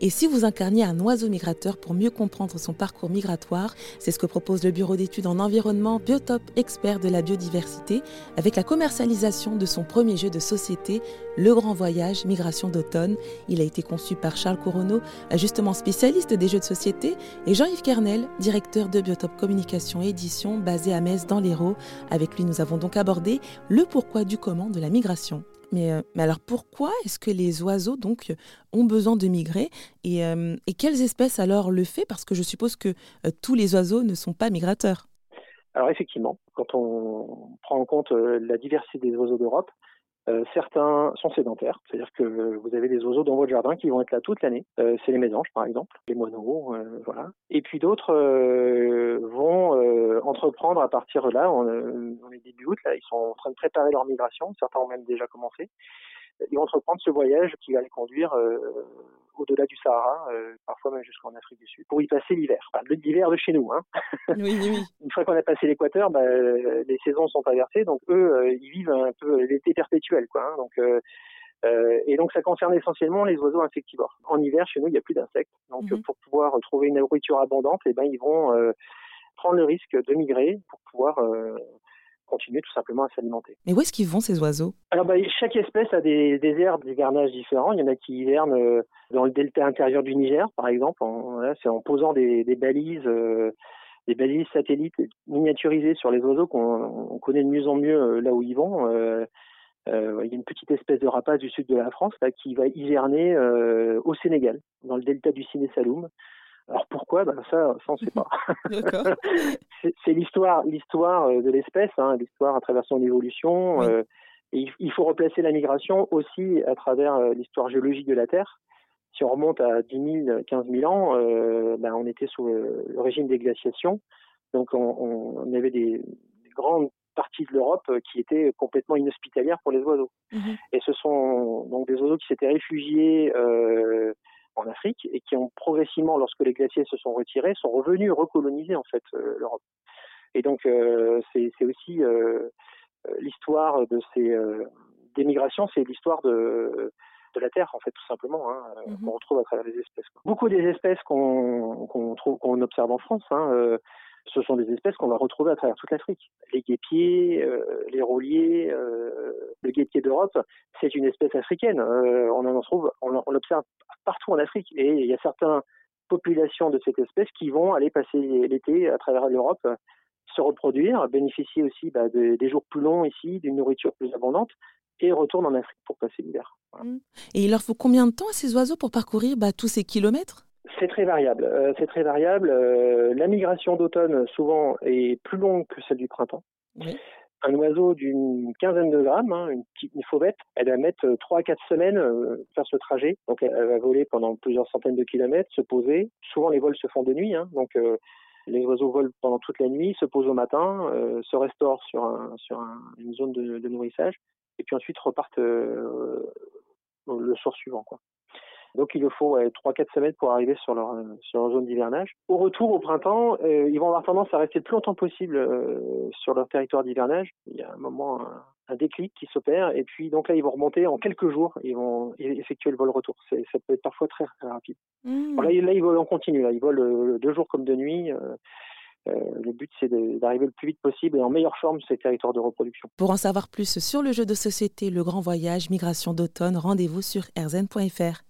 Et si vous incarniez un oiseau migrateur pour mieux comprendre son parcours migratoire, c'est ce que propose le Bureau d'études en environnement Biotop expert de la biodiversité avec la commercialisation de son premier jeu de société, Le Grand Voyage Migration d'automne. Il a été conçu par Charles Couronneau, justement spécialiste des jeux de société, et Jean-Yves Kernel, directeur de Biotop Communication et basé à Metz dans l'Hérault. Avec lui, nous avons donc abordé le pourquoi du comment de la migration. Mais, euh, mais, alors pourquoi est-ce que les oiseaux donc ont besoin de migrer et, euh, et, quelles espèces alors le fait? Parce que je suppose que euh, tous les oiseaux ne sont pas migrateurs. Alors effectivement, quand on prend en compte la diversité des oiseaux d'Europe, euh, certains sont sédentaires, c'est-à-dire que vous avez des oiseaux dans votre jardin qui vont être là toute l'année. Euh, c'est les mésanges, par exemple, les moineaux, euh, voilà. Et puis d'autres vont entreprendre à partir de là, on, on est début août, là, ils sont en train de préparer leur migration. Certains ont même déjà commencé ils vont entreprendre ce voyage qui va les conduire euh, au-delà du Sahara, euh, parfois même jusqu'en Afrique du Sud, pour y passer l'hiver. Enfin, l'hiver de chez nous. Hein. Oui, oui. Une fois qu'on a passé l'équateur, bah, les saisons sont inversées, donc eux, euh, ils vivent un peu l'été perpétuel. Quoi, hein. donc, euh, et donc ça concerne essentiellement les oiseaux insectivores. En hiver, chez nous, il n'y a plus d'insectes. Donc mhm. pour pouvoir trouver une nourriture abondante, eh ben, ils vont prendre le risque de migrer pour pouvoir continuer tout simplement à s'alimenter. Mais où est-ce qu'ils vont ces oiseaux? Alors bah, chaque espèce a des, des aires d'hivernage différents. Il y en a qui hivernent euh, dans le delta intérieur du Niger, par exemple. c'est en posant des, des balises, euh, des balises satellites miniaturisées sur les oiseaux qu'on connaît de mieux en mieux euh, là où ils vont. il y a une petite espèce de rapace du sud de la France là, qui va hiverner au Sénégal, dans le delta du Siné Saloum. Alors pourquoi? Ben ça, ça on ne sait pas. c'est l'histoire, l'histoire euh, de l'espèce, hein, l'histoire à travers son évolution. Euh, et il faut replacer la migration aussi à travers euh, l'histoire géologique de la Terre. Si on remonte à 10 000, 15 000 ans, euh, ben on était sous le, régime des glaciations. Donc on, on avait des, des, grandes parties de l'Europe qui étaient complètement inhospitalières pour les oiseaux. Mm-hmm. Et ce sont donc des oiseaux qui s'étaient réfugiés euh, et qui ont progressivement, lorsque les glaciers se sont retirés, sont revenus recoloniser en fait euh, l'Europe. Et donc euh, c'est aussi euh, l'histoire de ces des migrations, c'est l'histoire de de la Terre, en fait, tout simplement, hein, mm-hmm. qu'on retrouve à travers les espèces. Beaucoup des espèces qu'on qu'on trouve, qu'on observe en France, hein, ce sont des espèces qu'on va retrouver à travers toute l'Afrique. Les guépiers, euh, les rouliers, euh, le guépier d'Europe, c'est une espèce africaine. Euh, on en trouve, on, l'observe partout en Afrique. Et il y a certaines populations de cette espèce qui vont aller passer l'été à travers l'Europe, se reproduire, bénéficier aussi bah, de, des jours plus longs ici, d'une nourriture plus abondante, et retournent en Afrique pour passer l'hiver. Mmh. Et il leur faut combien de temps à ces oiseaux pour parcourir bah, tous ces kilomètres? C'est très variable. Euh, c'est très variable. Euh, la migration d'automne, souvent, est plus longue que celle du printemps. Oui. Un oiseau d'une quinzaine de grammes, hein, une petite une fauvette, elle va mettre trois à quatre semaines euh, faire ce trajet. Donc, elle, elle, va voler pendant plusieurs centaines de kilomètres, se poser. Souvent, les vols se font de nuit. Hein, donc, euh, les oiseaux volent pendant toute la nuit, se posent au matin, se restaurent sur, un, sur un, une zone de, de, nourrissage, et puis ensuite repartent le soir suivant. Quoi. Donc il leur faut trois 4 quatre semaines pour arriver sur leur sur leur zone d'hivernage. Au retour au printemps, euh, ils vont avoir tendance à rester le plus longtemps possible euh, sur leur territoire d'hivernage. Il y a un moment un, un déclic qui s'opère et puis donc là ils vont remonter en quelques jours. Ils vont effectuer le vol retour. C'est, ça peut être parfois très, très rapide. Mmh. Là, là ils volent en continu. Là ils volent euh, deux jours comme de nuit. Euh, euh, le but, c'est d'arriver le plus vite possible et en meilleure forme sur ces territoires de reproduction. Pour en savoir plus sur le jeu de société Le Grand Voyage Migration d'automne, rendez-vous sur rzn.fr.